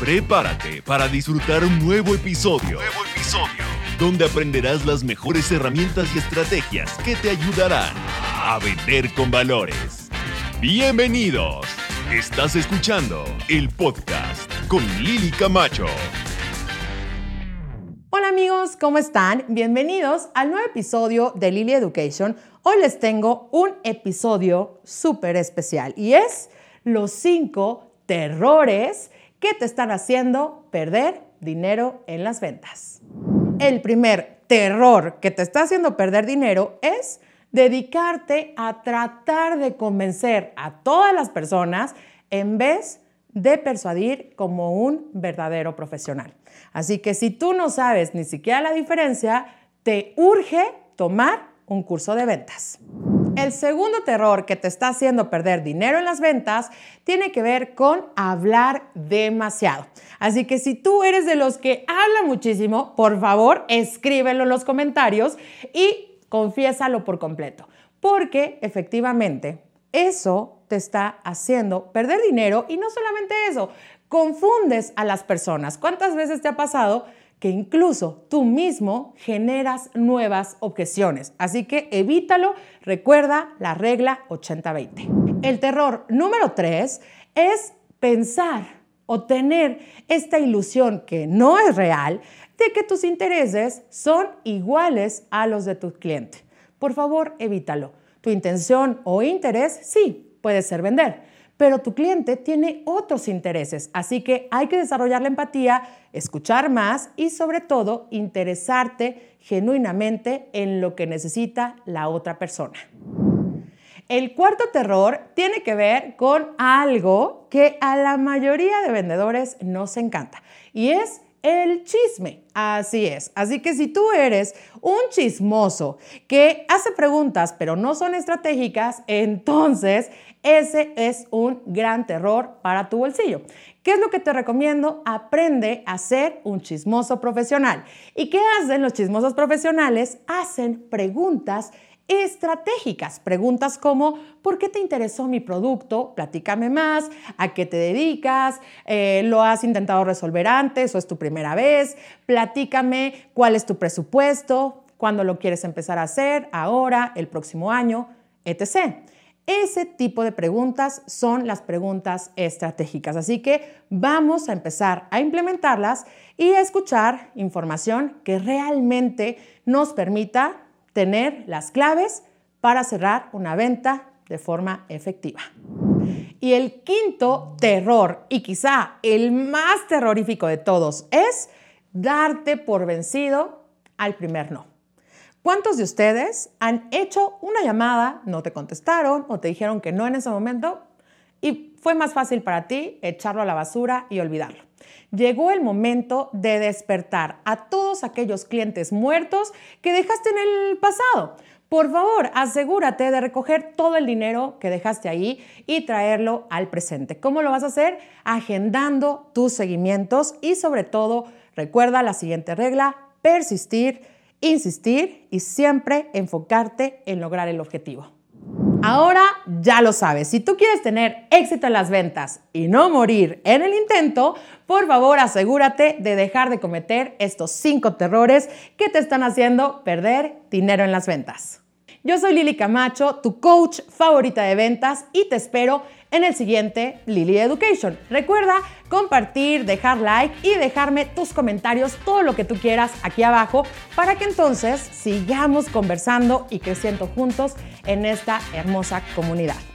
Prepárate para disfrutar un nuevo episodio. Nuevo episodio. Donde aprenderás las mejores herramientas y estrategias que te ayudarán a vender con valores. Bienvenidos. Estás escuchando el podcast con Lili Camacho. Hola amigos, ¿cómo están? Bienvenidos al nuevo episodio de Lili Education. Hoy les tengo un episodio súper especial y es los cinco terrores que te están haciendo perder dinero en las ventas. El primer terror que te está haciendo perder dinero es dedicarte a tratar de convencer a todas las personas en vez de persuadir como un verdadero profesional. Así que si tú no sabes ni siquiera la diferencia, te urge tomar un curso de ventas. El segundo terror que te está haciendo perder dinero en las ventas tiene que ver con hablar demasiado. Así que si tú eres de los que habla muchísimo, por favor, escríbelo en los comentarios y confiésalo por completo. Porque efectivamente eso te está haciendo perder dinero y no solamente eso, confundes a las personas. ¿Cuántas veces te ha pasado que incluso tú mismo generas nuevas objeciones. Así que evítalo, recuerda la regla 80-20. El terror número 3 es pensar o tener esta ilusión que no es real de que tus intereses son iguales a los de tu cliente. Por favor, evítalo. Tu intención o interés sí puede ser vender, pero tu cliente tiene otros intereses, así que hay que desarrollar la empatía, escuchar más y sobre todo interesarte genuinamente en lo que necesita la otra persona. El cuarto terror tiene que ver con algo que a la mayoría de vendedores nos encanta y es el chisme. Así es. Así que si tú eres un chismoso que hace preguntas pero no son estratégicas, entonces ese es un gran terror para tu bolsillo. ¿Qué es lo que te recomiendo? Aprende a ser un chismoso profesional. ¿Y qué hacen los chismosos profesionales? Hacen preguntas estratégicas. Preguntas como, ¿por qué te interesó mi producto? Platícame más, ¿a qué te dedicas? Eh, ¿Lo has intentado resolver antes o es tu primera vez? Platícame cuál es tu presupuesto, cuándo lo quieres empezar a hacer, ahora, el próximo año, etc. Ese tipo de preguntas son las preguntas estratégicas. Así que vamos a empezar a implementarlas y a escuchar información que realmente nos permita tener las claves para cerrar una venta de forma efectiva. Y el quinto terror, y quizá el más terrorífico de todos, es darte por vencido al primer no. ¿Cuántos de ustedes han hecho una llamada, no te contestaron o te dijeron que no en ese momento y fue más fácil para ti echarlo a la basura y olvidarlo? Llegó el momento de despertar a todos aquellos clientes muertos que dejaste en el pasado. Por favor, asegúrate de recoger todo el dinero que dejaste ahí y traerlo al presente. ¿Cómo lo vas a hacer? Agendando tus seguimientos y sobre todo, recuerda la siguiente regla, persistir insistir y siempre enfocarte en lograr el objetivo. Ahora ya lo sabes, si tú quieres tener éxito en las ventas y no morir en el intento, por favor asegúrate de dejar de cometer estos cinco terrores que te están haciendo perder dinero en las ventas. Yo soy Lili Camacho, tu coach favorita de ventas y te espero en el siguiente Lili Education. Recuerda compartir, dejar like y dejarme tus comentarios, todo lo que tú quieras aquí abajo, para que entonces sigamos conversando y creciendo juntos en esta hermosa comunidad.